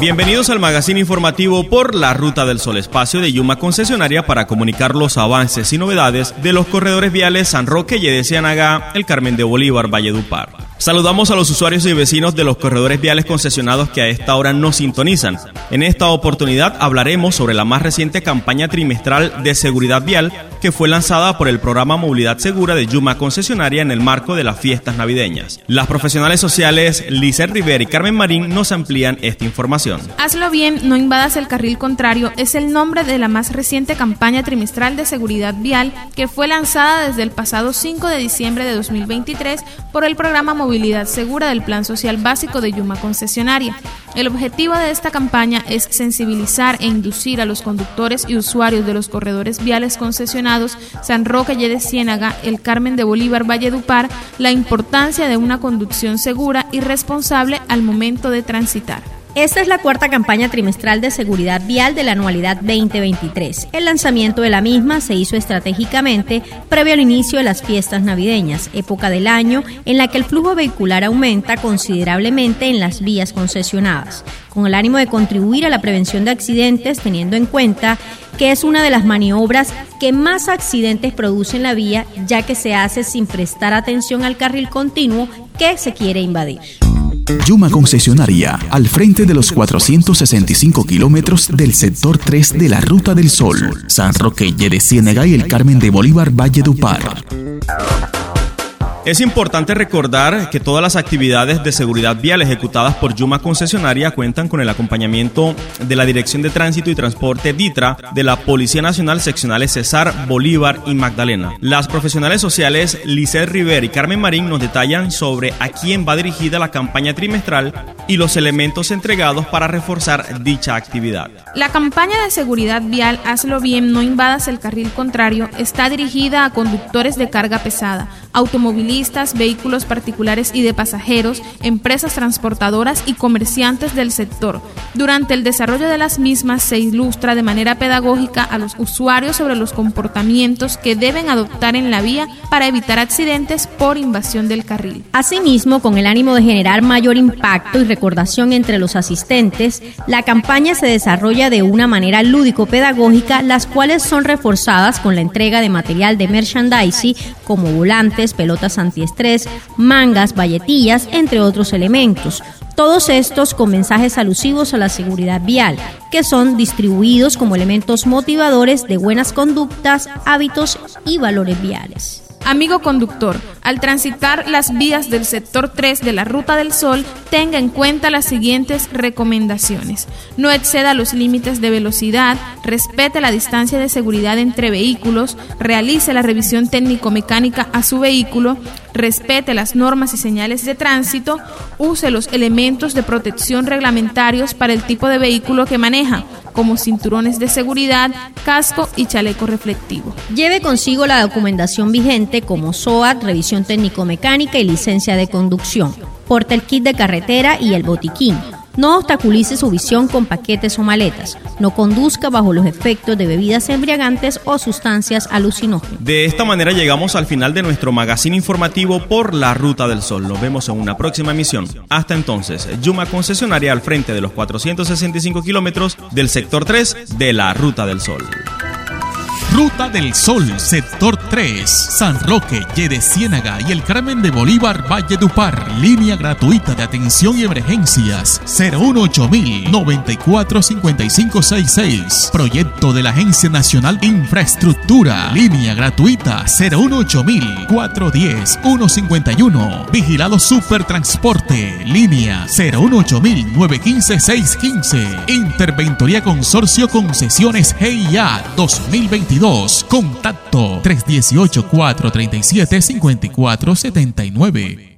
Bienvenidos al magazine informativo por la Ruta del Sol, espacio de Yuma Concesionaria para comunicar los avances y novedades de los corredores viales San Roque, y de Ciénaga, el Carmen de Bolívar, Valledupar. Saludamos a los usuarios y vecinos de los corredores viales concesionados que a esta hora nos sintonizan. En esta oportunidad hablaremos sobre la más reciente campaña trimestral de seguridad vial que fue lanzada por el programa Movilidad Segura de Yuma Concesionaria en el marco de las fiestas navideñas. Las profesionales sociales Lizeth Rivera y Carmen Marín nos amplían esta información. Hazlo bien, no invadas el carril contrario es el nombre de la más reciente campaña trimestral de seguridad vial que fue lanzada desde el pasado 5 de diciembre de 2023 por el programa Movilidad Segura del Plan Social Básico de Yuma Concesionaria. El objetivo de esta campaña es sensibilizar e inducir a los conductores y usuarios de los corredores viales concesionados San Roque y de Ciénaga, el Carmen de Bolívar, Valledupar, la importancia de una conducción segura y responsable al momento de transitar. Esta es la cuarta campaña trimestral de seguridad vial de la anualidad 2023. El lanzamiento de la misma se hizo estratégicamente previo al inicio de las fiestas navideñas, época del año en la que el flujo vehicular aumenta considerablemente en las vías concesionadas, con el ánimo de contribuir a la prevención de accidentes teniendo en cuenta que es una de las maniobras que más accidentes produce en la vía ya que se hace sin prestar atención al carril continuo que se quiere invadir. Yuma Concesionaria, al frente de los 465 kilómetros del sector 3 de la Ruta del Sol, San Roque, de Ciénega y el Carmen de Bolívar Valle Dupar. Es importante recordar que todas las actividades de seguridad vial ejecutadas por Yuma Concesionaria cuentan con el acompañamiento de la Dirección de Tránsito y Transporte DITRA, de la Policía Nacional Seccionales Cesar, Bolívar y Magdalena. Las profesionales sociales Lisette River y Carmen Marín nos detallan sobre a quién va dirigida la campaña trimestral y los elementos entregados para reforzar dicha actividad. La campaña de seguridad vial Hazlo bien, no invadas el carril contrario está dirigida a conductores de carga pesada, automovilistas, vehículos particulares y de pasajeros, empresas transportadoras y comerciantes del sector. Durante el desarrollo de las mismas se ilustra de manera pedagógica a los usuarios sobre los comportamientos que deben adoptar en la vía para evitar accidentes por invasión del carril. Asimismo, con el ánimo de generar mayor impacto y recordación entre los asistentes, la campaña se desarrolla de una manera lúdico-pedagógica, las cuales son reforzadas con la entrega de material de merchandising como volantes, pelotas antiestrés, mangas, valletillas, entre otros elementos. Todos estos con mensajes alusivos a la seguridad vial, que son distribuidos como elementos motivadores de buenas conductas, hábitos y valores viales. Amigo conductor, al transitar las vías del sector 3 de la Ruta del Sol, tenga en cuenta las siguientes recomendaciones. No exceda los límites de velocidad, respete la distancia de seguridad entre vehículos, realice la revisión técnico-mecánica a su vehículo, respete las normas y señales de tránsito, use los elementos de protección reglamentarios para el tipo de vehículo que maneja como cinturones de seguridad, casco y chaleco reflectivo. Lleve consigo la documentación vigente como SOAT, revisión técnico-mecánica y licencia de conducción. Porta el kit de carretera y el botiquín no obstaculice su visión con paquetes o maletas. No conduzca bajo los efectos de bebidas embriagantes o sustancias alucinógenas. De esta manera llegamos al final de nuestro magazine informativo por la Ruta del Sol. Nos vemos en una próxima emisión. Hasta entonces, Yuma concesionaria al frente de los 465 kilómetros del sector 3 de la Ruta del Sol. Ruta del Sol, sector 3, San Roque, de Ciénaga y el Carmen de Bolívar, Valle Dupar. Línea gratuita de atención y emergencias 018 94 5566. Proyecto de la Agencia Nacional de Infraestructura. Línea gratuita 018 410 151. Vigilado Supertransporte. Línea 018 915 615. Interventoría Consorcio Concesiones GIA 2022. Contacto 318-437-5479.